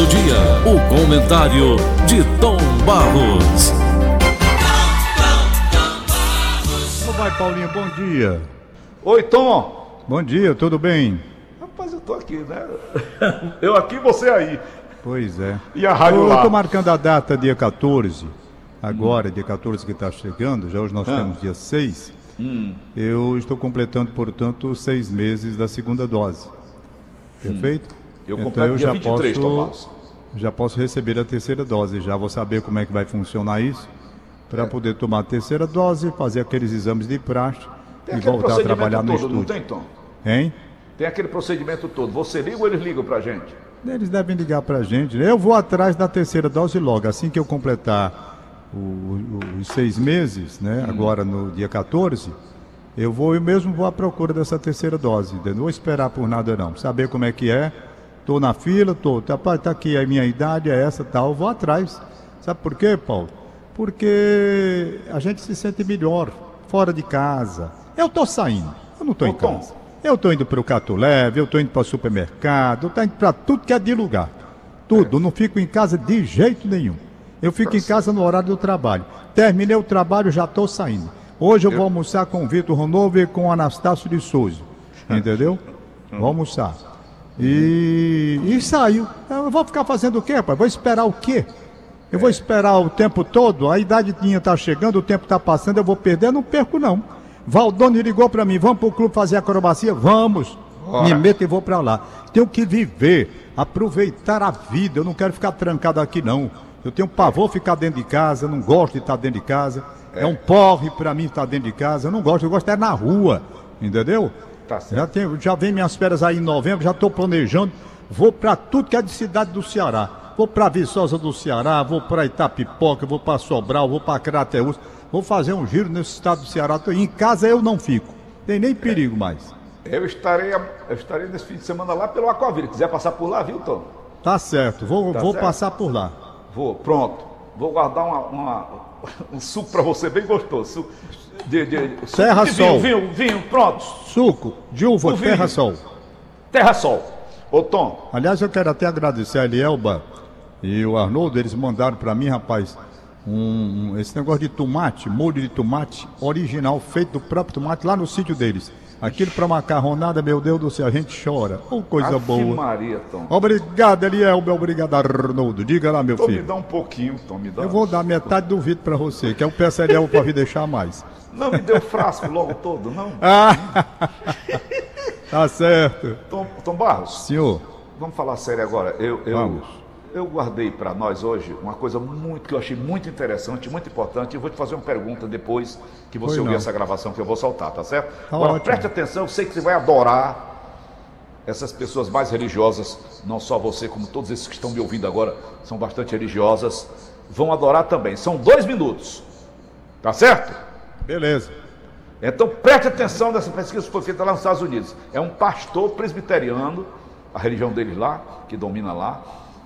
do dia, o comentário de Tom Barros. Como vai, Paulinho? Bom dia. Oi, Tom. Bom dia, tudo bem? Rapaz, eu tô aqui, né? Eu aqui, você aí. Pois é. E a rádio eu, lá? Eu tô marcando a data dia 14. Agora, dia 14 que está chegando, já hoje nós Ah. temos dia 6. Hum. Eu estou completando, portanto, seis meses da segunda dose. Perfeito? Eu então completo eu dia já 23, posso, Tomás. já posso receber a terceira dose. Já vou saber como é que vai funcionar isso. É. Para poder tomar a terceira dose, fazer aqueles exames de praxe Tem e voltar a trabalhar no todo, não estúdio. tem, Tom? Hein? Tem aquele procedimento todo. Você liga ou eles ligam pra gente? Eles devem ligar pra gente. né? Eu vou atrás da terceira dose logo. Assim que eu completar o- o- os seis meses, né? Agora no dia 14, eu vou, eu mesmo vou à procura dessa terceira dose. Não vou esperar por nada não. Saber como é que é. Tô na fila, tô. Tá, tá aqui a minha idade, é essa tal. Eu vou atrás. Sabe por quê, Paulo? Porque a gente se sente melhor fora de casa. Eu tô saindo. Eu não tô em casa. Eu tô indo pro Cato Leve, eu tô indo para o supermercado, eu tô indo para tudo que é de lugar. Tudo, eu não fico em casa de jeito nenhum. Eu fico em casa no horário do trabalho. Terminei o trabalho, já estou saindo. Hoje eu vou almoçar com o Vitor Ronovo e com o Anastácio de Souza. Entendeu? Vou almoçar. E, e saio. Eu vou ficar fazendo o quê, pai? Vou esperar o quê? Eu vou esperar o tempo todo, a idade minha está chegando, o tempo está passando, eu vou perder, eu não perco não. Valdone ligou para mim, vamos para o clube fazer acrobacia? Vamos. Me meto e vou para lá. Tenho que viver, aproveitar a vida, eu não quero ficar trancado aqui não. Eu tenho pavor ficar dentro de casa, não gosto de estar dentro de casa. É, um porre para mim estar dentro de casa, eu não gosto, eu gosto de estar na rua, entendeu? Tá certo. Já, tenho, já vem minhas férias aí em novembro, já estou planejando. Vou para tudo que é de cidade do Ceará. Vou para Viçosa do Ceará, vou para Itapipoca, vou para Sobral, vou para Crateús. Vou fazer um giro nesse estado do Ceará. Em casa eu não fico. Tem nem perigo mais. Eu estarei, eu estarei nesse fim de semana lá pelo Aquavira. Quiser passar por lá, viu, Tom? Tá certo, vou, Tá vou certo. passar por lá. Vou, pronto. Vou guardar uma, uma- um suco pra você bem gostoso. Suco de, de, suco Terra de vinho, Sol. vinho, vinho, pronto. Suco de uva O vinho. Terra Sol. Terra Sol. Ô, Tom, Aliás, eu quero até agradecer a Elielba e o Arnoldo, eles mandaram para mim, rapaz, um, um- esse negócio de tomate, molho de tomate original, feito do próprio tomate lá no sítio deles. Aquilo para macarronada, meu Deus do céu, a gente chora. Oh, coisa Ave boa. Maria, Tom. Obrigado, Elielba, obrigado, Arnoldo. Diga lá, meu Tom, me filho. dá um pouquinho, Tom, me dá. Eu vou dar metade do vidro para você, que eu peço a Elielba para vir deixar mais. Não me o frasco logo todo, não? Ah, tá certo. Tom, Tom Barros, Senhor, vamos falar sério agora. Eu, eu, Vamos. eu guardei para nós hoje uma coisa muito que eu achei muito interessante, muito importante. Eu vou te fazer uma pergunta depois que você ouvir não. essa gravação que eu vou soltar, tá certo? Tá agora ótimo. preste atenção, eu sei que você vai adorar essas pessoas mais religiosas, não só você, como todos esses que estão me ouvindo agora, são bastante religiosas, vão adorar também. São dois minutos, tá certo? Beleza. Então preste atenção nessa pesquisa que foi feita lá nos Estados Unidos. É um pastor presbiteriano, a religião deles lá, que domina lá,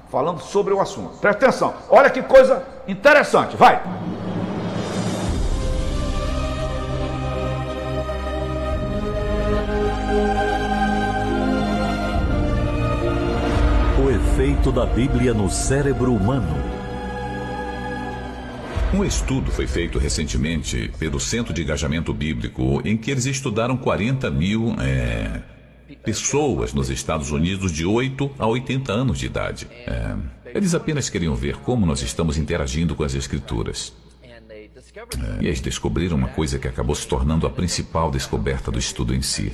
falando sobre o assunto. Preste atenção. Olha que coisa interessante. Vai. O efeito da Bíblia no cérebro humano. Um estudo foi feito recentemente pelo Centro de Engajamento Bíblico, em que eles estudaram 40 mil é, pessoas nos Estados Unidos de 8 a 80 anos de idade. É, eles apenas queriam ver como nós estamos interagindo com as Escrituras. É, e eles descobriram uma coisa que acabou se tornando a principal descoberta do estudo em si.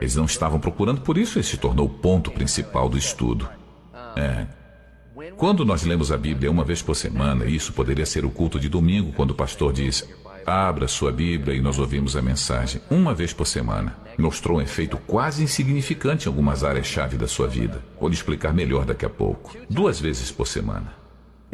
Eles não estavam procurando por isso, esse se tornou o ponto principal do estudo. É, quando nós lemos a Bíblia uma vez por semana, isso poderia ser o culto de domingo, quando o pastor diz: Abra sua Bíblia e nós ouvimos a mensagem. Uma vez por semana, mostrou um efeito quase insignificante em algumas áreas-chave da sua vida. Vou lhe explicar melhor daqui a pouco. Duas vezes por semana.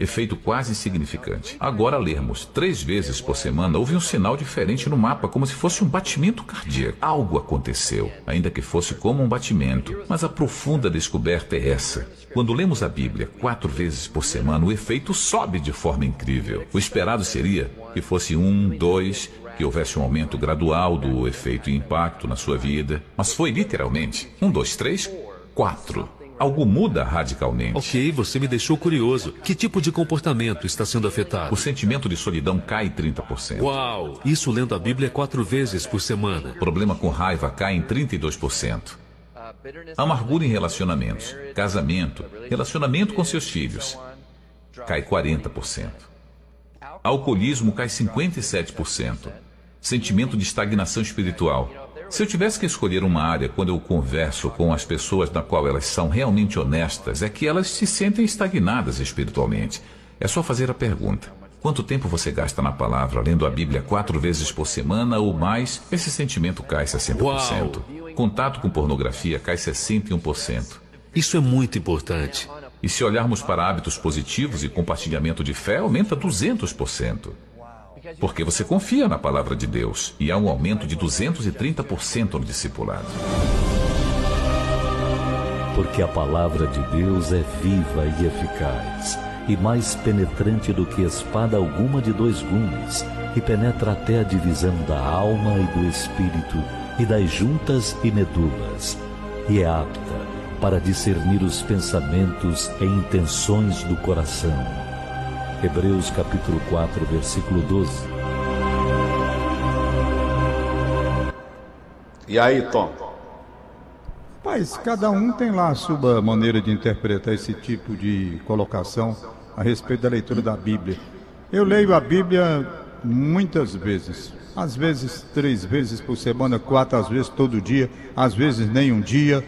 Efeito quase insignificante. Agora lermos três vezes por semana, houve um sinal diferente no mapa, como se fosse um batimento cardíaco. Algo aconteceu, ainda que fosse como um batimento. Mas a profunda descoberta é essa. Quando lemos a Bíblia quatro vezes por semana, o efeito sobe de forma incrível. O esperado seria que fosse um, dois, que houvesse um aumento gradual do efeito e impacto na sua vida. Mas foi literalmente um, dois, três, quatro. Algo muda radicalmente. Ok, você me deixou curioso. Que tipo de comportamento está sendo afetado? O sentimento de solidão cai 30%. Uau! Isso lendo a Bíblia quatro vezes por semana. O problema com raiva cai em 32%. Amargura em relacionamentos, casamento, relacionamento com seus filhos, cai 40%. Alcoolismo cai 57%. Sentimento de estagnação espiritual. Se eu tivesse que escolher uma área quando eu converso com as pessoas na qual elas são realmente honestas, é que elas se sentem estagnadas espiritualmente. É só fazer a pergunta: quanto tempo você gasta na palavra, lendo a Bíblia quatro vezes por semana ou mais? Esse sentimento cai 60%. Uau. Contato com pornografia cai 61%. Isso é muito importante. E se olharmos para hábitos positivos e compartilhamento de fé, aumenta 200%. Porque você confia na palavra de Deus e há um aumento de 230% no discipulado. Porque a palavra de Deus é viva e eficaz, e mais penetrante do que espada alguma de dois gumes, e penetra até a divisão da alma e do espírito, e das juntas e medulas, e é apta para discernir os pensamentos e intenções do coração Hebreus capítulo 4, versículo 12. E aí, Tom? Mas cada um tem lá a sua maneira de interpretar esse tipo de colocação a respeito da leitura da Bíblia. Eu leio a Bíblia muitas vezes, às vezes três vezes por semana, quatro às vezes todo dia, às vezes nem um dia.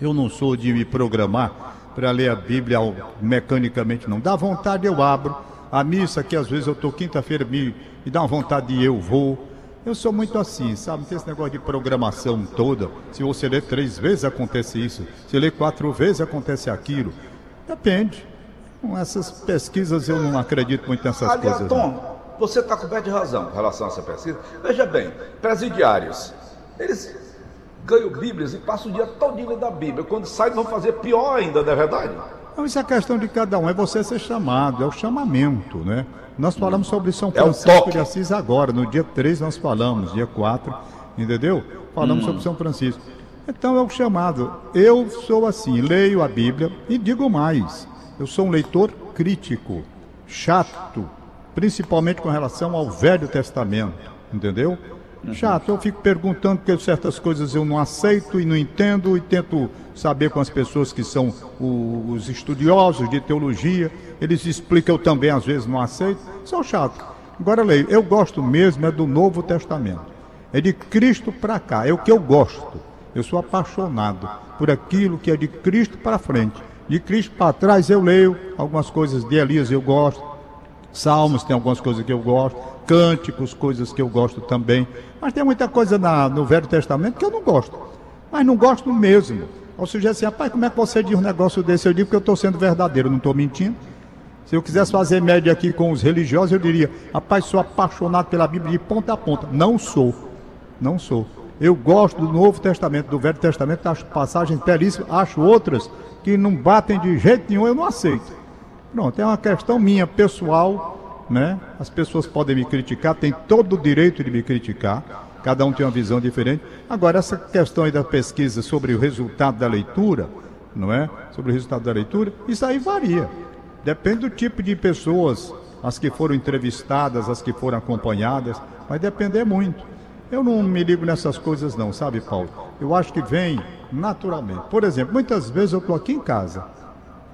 Eu não sou de me programar para ler a Bíblia mecanicamente, não. Dá vontade, eu abro. A missa que às vezes eu estou quinta-feira, me, me dá uma vontade de eu vou. Eu sou muito assim, sabe? Não tem esse negócio de programação toda. Se você ler três vezes, acontece isso. Se ler quatro vezes, acontece aquilo. Depende. Com essas pesquisas, eu não acredito muito nessas Aliás, coisas. Tom, não. você está coberto de razão com relação a essa pesquisa. Veja bem, presidiários, eles ganham Bíblias e passam o dia todo lendo da Bíblia. Quando saem, vão fazer pior ainda, não é verdade? Não, isso é questão de cada um, é você ser chamado, é o chamamento, né? Nós falamos sobre São É Francisco toque. de Assis agora, no dia 3 nós falamos, dia 4, entendeu? Falamos sobre São Francisco. Então é o chamado. Eu sou assim, leio a Bíblia e digo mais, eu sou um leitor crítico, chato, principalmente com relação ao Velho Testamento, entendeu? Chato, eu fico perguntando porque certas coisas eu não aceito e não entendo e tento saber com as pessoas que são os estudiosos de teologia, eles explicam eu também às vezes não aceito, sou chato. Agora leio, eu gosto mesmo é do Novo Testamento. É de Cristo para cá, é o que eu gosto. Eu sou apaixonado por aquilo que é de Cristo para frente. De Cristo para trás eu leio algumas coisas de Elias eu gosto, Salmos tem algumas coisas que eu gosto, cânticos, coisas que eu gosto também. Mas tem muita coisa na- no Velho Testamento que eu não gosto. Mas não gosto mesmo. Ou seja, assim, rapaz, como é que você diz um negócio desse? Eu digo que eu estou sendo verdadeiro, não estou mentindo. Se eu quisesse fazer média aqui com os religiosos, eu diria, rapaz, sou apaixonado pela Bíblia de ponta a ponta. Não sou. Não sou. Eu gosto do Novo Testamento, do Velho Testamento, acho passagens belíssimas, acho outras que não batem de jeito nenhum, eu não aceito. Pronto, é uma questão minha, pessoal, né? As pessoas podem me criticar, têm todo o direito de me criticar, cada um tem uma visão diferente. Agora, essa questão aí da pesquisa sobre o resultado da leitura, não é? Sobre o resultado da leitura, isso aí varia. Depende do tipo de pessoas, as que foram entrevistadas, as que foram acompanhadas, vai depender muito. Eu não me ligo nessas coisas não, sabe, Paulo? Eu acho que vem naturalmente. Por exemplo, muitas vezes eu estou aqui em casa,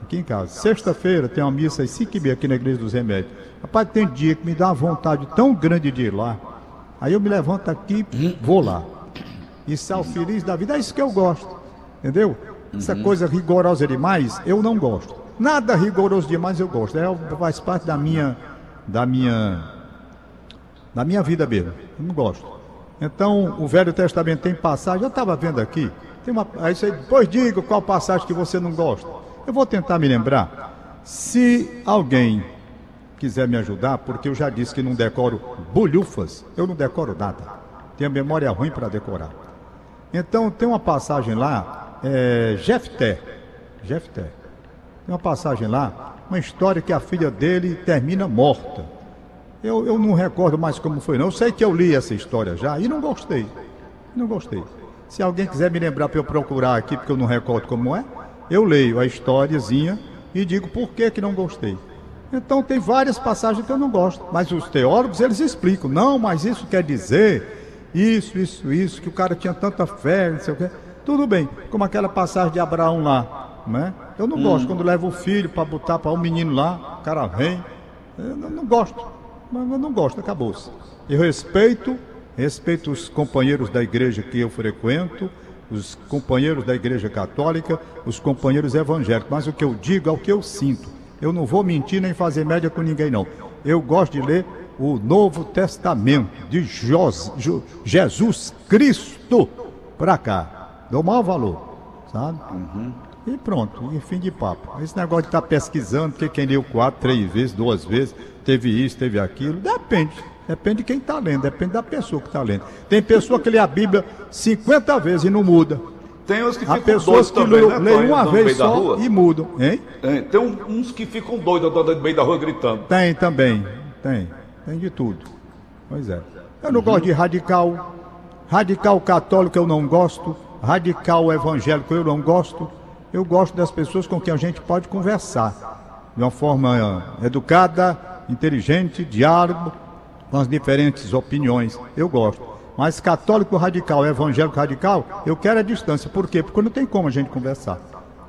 aqui em casa. Sexta-feira tem uma missa às 5 e meia aqui na Igreja dos Remédios. Rapaz, tem dia que me dá uma vontade tão grande de ir lá. Aí eu me levanto aqui e vou lá. E sal feliz da vida. É isso que eu gosto. Entendeu? Essa coisa rigorosa demais, eu não gosto. Nada rigoroso demais eu gosto. É, faz parte da minha, da minha, da minha vida mesmo. Eu não gosto. Então, o Velho Testamento tem passagem. Eu estava vendo aqui. Tem uma, aí você, depois diga qual passagem que você não gosta. Eu vou tentar me lembrar. Se alguém quiser me ajudar, porque eu já disse que não decoro bolhufas, eu não decoro nada. Tenho memória ruim para decorar. Então tem uma passagem lá, é, Jefté. Jefté. Tem uma passagem lá, uma história que a filha dele termina morta. Eu, eu não recordo mais como foi, não. Eu sei que eu li essa história já e não gostei. Não gostei. Se alguém quiser me lembrar para eu procurar aqui, porque eu não recordo como é, eu leio a historiazinha e digo por que, que não gostei. Então tem várias passagens que eu não gosto, mas os teólogos eles explicam, não, mas isso quer dizer isso, isso, isso, que o cara tinha tanta fé, não sei o quê. Tudo bem, como aquela passagem de Abraão lá, né? Eu não hum. gosto quando leva o filho para botar para um menino lá, o cara vem. Eu não, não gosto, mas eu não gosto, acabou-se. Eu respeito, respeito os companheiros da igreja que eu frequento, os companheiros da igreja católica, os companheiros evangélicos, mas o que eu digo é o que eu sinto. Eu não vou mentir nem fazer média com ninguém, não. Eu gosto de ler o Novo Testamento de Jesus Cristo para cá. Dou maior valor, sabe? Uhum. E pronto, e fim de papo. Esse negócio de estar tá pesquisando, porque quem leu quatro, três vezes, duas vezes, teve isso, teve aquilo, depende. Depende de quem está lendo, depende da pessoa que está lendo. Tem pessoa que lê a Bíblia 50 vezes e não muda. Tem uns que ficam doidos também, né? Leem uma vez só e mudam, hein? Tem, tem uns que ficam doidos no meio da rua gritando. Tem também, tem. Tem de tudo. Pois é. Eu não uhum. gosto de radical. Radical católico eu não gosto. Radical evangélico eu não gosto. Eu gosto das pessoas com quem a gente pode conversar. De uma forma educada, inteligente, diálogo, com as diferentes opiniões. Eu gosto. Mas católico radical, evangélico radical, eu quero a distância. Por quê? Porque não tem como a gente conversar.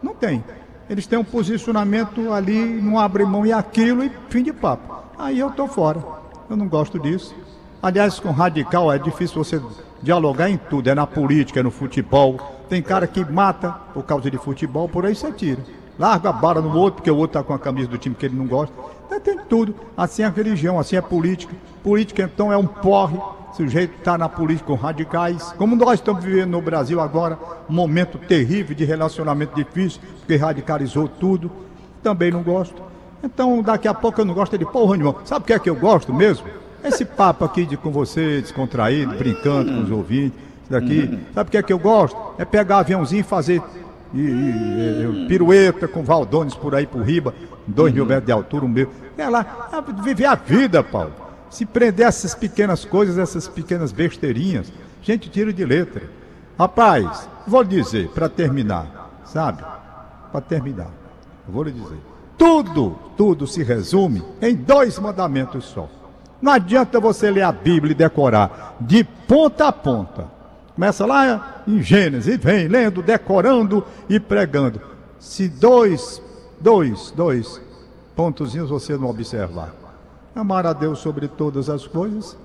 Não tem. Eles têm um posicionamento ali, não abrem mão e aquilo e fim de papo. Aí eu tô fora. Eu não gosto disso. Aliás, com radical é difícil você dialogar em tudo. É na política, é no futebol. Tem cara que mata por causa de futebol, por aí você tira. Larga a bala no outro, porque o outro tá com a camisa do time que ele não gosta. Tem tudo. Assim é a religião, assim é a política. Política, então, é um porre o sujeito está na política com radicais. Como nós estamos vivendo no Brasil agora, um momento terrível de relacionamento difícil, porque radicalizou tudo. Também não gosto. Então, daqui a pouco eu não gosto de porra nenhuma. Sabe o que é que eu gosto mesmo? Esse papo aqui de com você, descontraído, brincando com os ouvintes, daqui. Sabe o que é que eu gosto? É pegar aviãozinho e fazer e, e, e, pirueta com Valdones por aí por riba, dois mil metros de altura, um. É lá, é viver a vida, Paulo. Se prender essas pequenas coisas, essas pequenas besteirinhas, gente tira de letra. Rapaz, vou lhe dizer, para terminar, sabe? Para terminar, vou lhe dizer. Tudo, tudo se resume em dois mandamentos só. Não adianta você ler a Bíblia e decorar de ponta a ponta. Começa lá em Gênesis e vem lendo, decorando e pregando. Se dois, dois, dois pontozinhos você não observar, amar a Deus sobre todas as coisas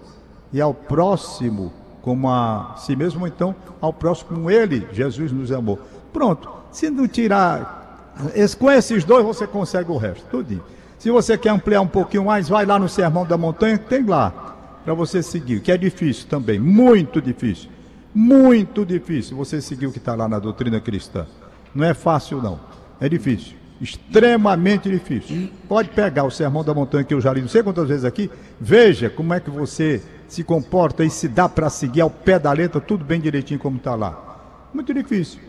e ao próximo como a si mesmo, então ao próximo como ele, Jesus nos amou. Pronto, se não tirar, com esses dois você consegue o resto, tudinho. Se você quer ampliar um pouquinho mais, vai lá no Sermão da Montanha, tem lá para você seguir, que é difícil também, muito difícil, muito difícil você seguir o que está lá na doutrina cristã. Não é fácil não, é difícil extremamente difícil. Pode pegar o Sermão da Montanha que eu já li não sei quantas vezes aqui, veja como é que você se comporta e se dá para seguir ao pé da letra, tudo bem direitinho como está lá. Muito difícil.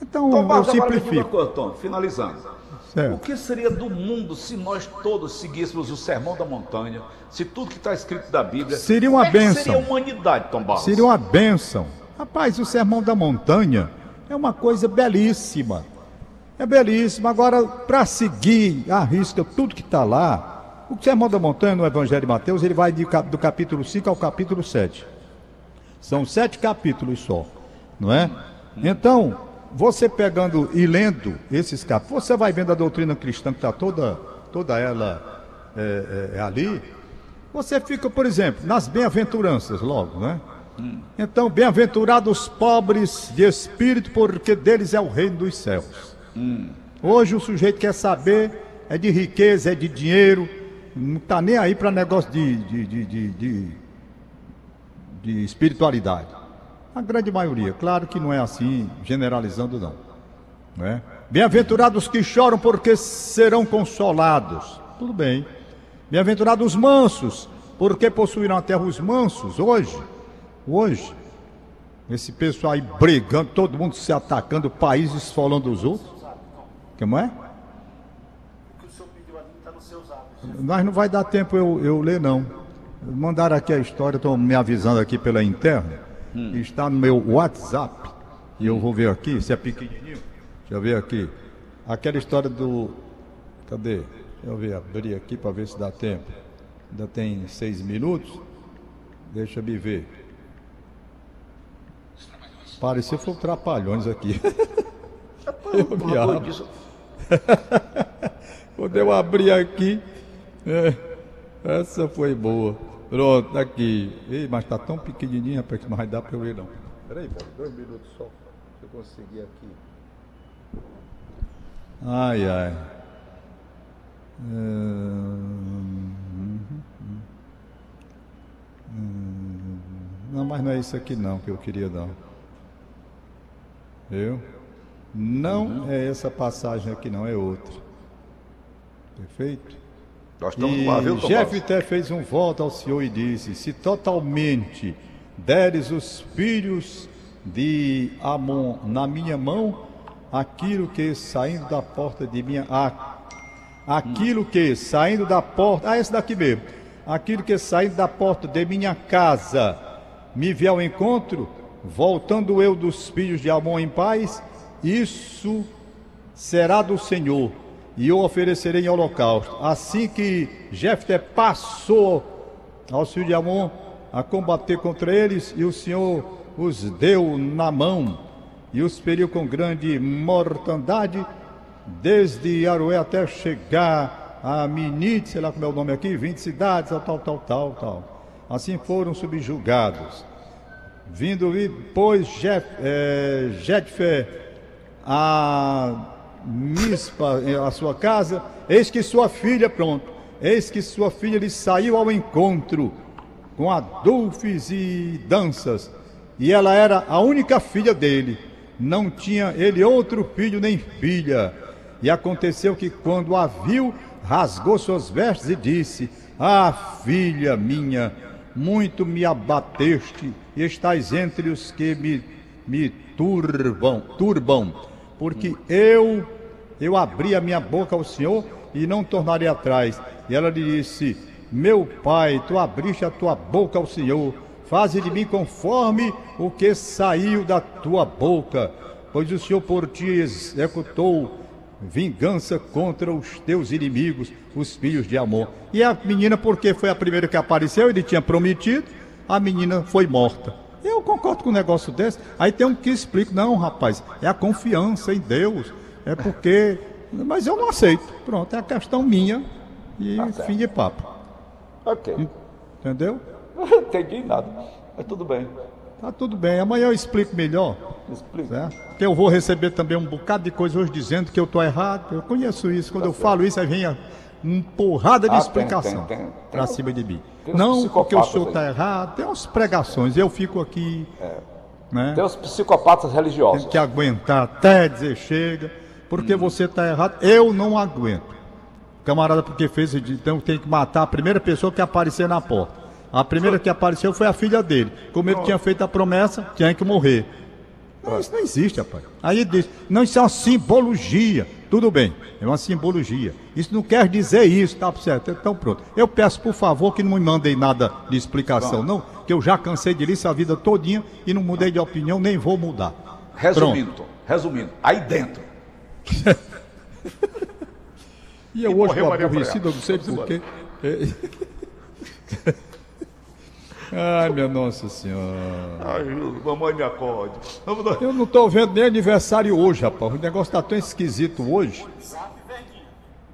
Então, Tom, eu simplifico. Coisa, Tom, finalizando. Certo. O que seria do mundo se nós todos seguíssemos o Sermão da Montanha, se tudo que está escrito da Bíblia... Seria uma bênção. Seria a humanidade, Tom Barros. Seria uma bênção. Rapaz, o Sermão da Montanha é uma coisa belíssima. É belíssimo. Agora, para seguir a risca tudo que está lá, o Sermão da Montanha no Evangelho de Mateus, ele vai do capítulo 5 ao capítulo 7. São sete capítulos só, não é? Então, você pegando e lendo esses capítulos, você vai vendo a doutrina cristã que está toda, toda ela é, é, é, ali. Você fica, por exemplo, nas bem-aventuranças logo, né? Então, bem-aventurados pobres de espírito, porque deles é o reino dos céus. Hoje o sujeito quer saber é de riqueza, é de dinheiro, não está nem aí para negócio de, de, de, de, de espiritualidade. A grande maioria, claro que não é assim, generalizando não. Né? Bem-aventurados que choram, porque serão consolados. Tudo bem. Bem-aventurados os mansos, porque possuirão a terra os mansos. Hoje, hoje, esse pessoal aí brigando, todo mundo se atacando, países falando dos outros. Como é? O que o senhor pediu ali está nos seus hábitos. Mas não vai dar tempo eu, eu ler, não. Mandaram aqui a história, estão me avisando aqui pela interna. Hum. Está no meu WhatsApp. E eu vou ver aqui, se é pequenininho. Deixa eu ver aqui. aquela história do. Cadê? Deixa eu ver, abrir aqui para ver se dá tempo. Ainda tem seis minutos. Deixa me ver. Pareceu foi trapalhões aqui. Eu me abro. Quando eu abri aqui, é, essa foi boa. Pronto, tá aqui. Ei, mas tá tão pequenininha, rapaz, que não vai dar para eu ver não. Peraí, dois minutos só. Se eu conseguir aqui. Ai, ai. Hum, hum, não, mas não é isso aqui não que eu queria dar. Viu? Não é essa passagem aqui não, é outra. Perfeito? Nós estamos E lá, viu? Jefté fez um voto ao Senhor e disse: Se totalmente deres os filhos de Amon na minha mão, aquilo que saindo da porta de minha. a- aquilo que saindo da porta. Ah, esse daqui mesmo. Aquilo que saindo da porta de minha casa me vier ao encontro, voltando eu dos filhos de Amon em paz, isso será do Senhor, e eu oferecerei em holocausto. Assim que Jefté passou ao filhos de Amon a combater contra eles, e o Senhor os deu na mão, e os feriu com grande mortandade, desde Aroé até chegar a Minite, sei lá como é o nome aqui, 20 cidades, tal, tal, tal, tal. Assim foram subjugados. Vindo, e pois Jef, Jetfé a Mispa, a sua casa, eis que sua filha, pronto, eis que sua filha lhe saiu ao encontro com adulfes e danças, e ela era a única filha dele, não tinha ele outro filho nem filha. E aconteceu que quando a viu, rasgou suas vestes e disse: Ah, filha minha, muito me abateste e estás entre os que me, me turbam, turbam, porque eu eu abri a minha boca ao Senhor e não tornarei atrás. E ela lhe disse: Meu pai, tu abriste a tua boca ao Senhor, faze de mim conforme o que saiu da tua boca, pois o Senhor por ti executou vingança contra os teus inimigos, os filhos de Amor. E a menina, porque foi a primeira que apareceu, ele tinha prometido, a menina foi morta. Eu concordo com um negócio desse. Aí tem um que explica, não, rapaz, é a confiança em Deus. É porque. Mas eu não aceito. Pronto, é a questão minha e certo. fim de papo. Ok. Entendeu? Não entendi nada. Mas tudo bem. Tá tudo bem. Amanhã eu explico melhor. Explica. certo? Porque eu vou receber também um bocado de coisa hoje dizendo que eu estou errado. Eu conheço isso. Quando eu falo isso, aí vem a- uma porrada de Ah, explicação para cima de mim. Não porque o senhor está errado. Tem umas pregações. Eu fico aqui. Né? Tem os psicopatas religiosos. Tem que aguentar até dizer chega. Porque você está errado. Eu não aguento. Camarada, porque fez, então tem que matar a primeira pessoa que aparecer na porta. A primeira que apareceu foi a filha dele. Como ele tinha feito a promessa, tinha que morrer. Não, isso não existe, rapaz. Aí ele diz, não, isso é uma simbologia. Tudo bem, é uma simbologia. Isso não quer dizer isso, tá certo? Então pronto. Eu peço, por favor, que não me mandem nada de explicação, não, que eu já cansei de isso a vida todinha e não mudei de opinião, nem vou mudar. Resumindo, Tom, resumindo, aí dentro. E eu E hoje estou aborrecido, eu não sei porquê. Ai, minha Nossa Senhora. Ai, mamãe me acorde. Vamos. Eu não estou vendo nem aniversário hoje, rapaz. O negócio está tão esquisito hoje.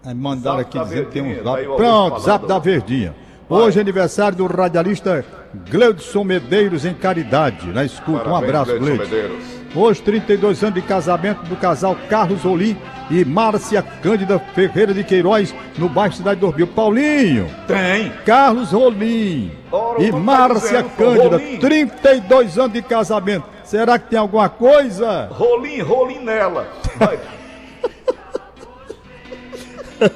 Aí mandaram Zap aqui dizendo que tem uns zap. Augusto Pronto, zap da Verdinha. Hoje é aniversário do radialista Gleudson Medeiros em Caridade, na escuta. Um Parabéns, abraço, Gleudson Gleudson. Medeiros. Hoje, 32 anos de casamento do casal Carlos Olim e Márcia Cândida Ferreira de Queiroz, no bairro Cidade do Orbil. Paulinho, Tem. Carlos Rolim Ora, e Márcia dizendo, Cândida, Rolim. 32 anos de casamento. Será que tem alguma coisa? Rolim, rolim nela. Vai.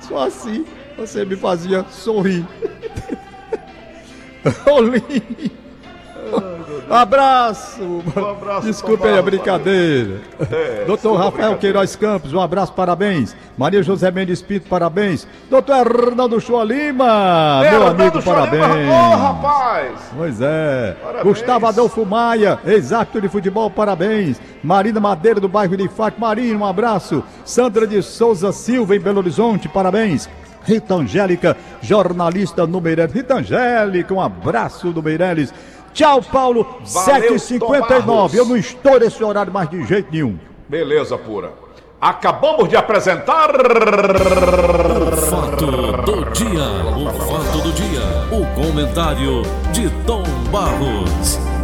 Só assim você me fazia sorrir. Rolim. Um abraço. Um abraço, aí a brincadeira. É, Doutor Rafael. Queiroz Campos, um abraço, parabéns. Maria José Mendes Pinto, parabéns. Doutor Hernando Chua Lima, É, meu Hernando amigo, parabéns. Ô, rapaz! Pois é. Parabéns. Gustavo Adolfo Maia, exato de futebol, parabéns. Marina Madeira, do bairro de Fátima. Marina, um abraço. Sandra de Souza Silva, em Belo Horizonte, parabéns. Rita Angélica, jornalista no Meireles. Rita Angélica, um abraço do Meireles. Tchau, Paulo. Valeu, 7h59. Tom Eu não estou nesse horário mais de jeito nenhum. Beleza pura. Acabamos de apresentar. Fato do dia. O fato do dia. O comentário de Tom Barros.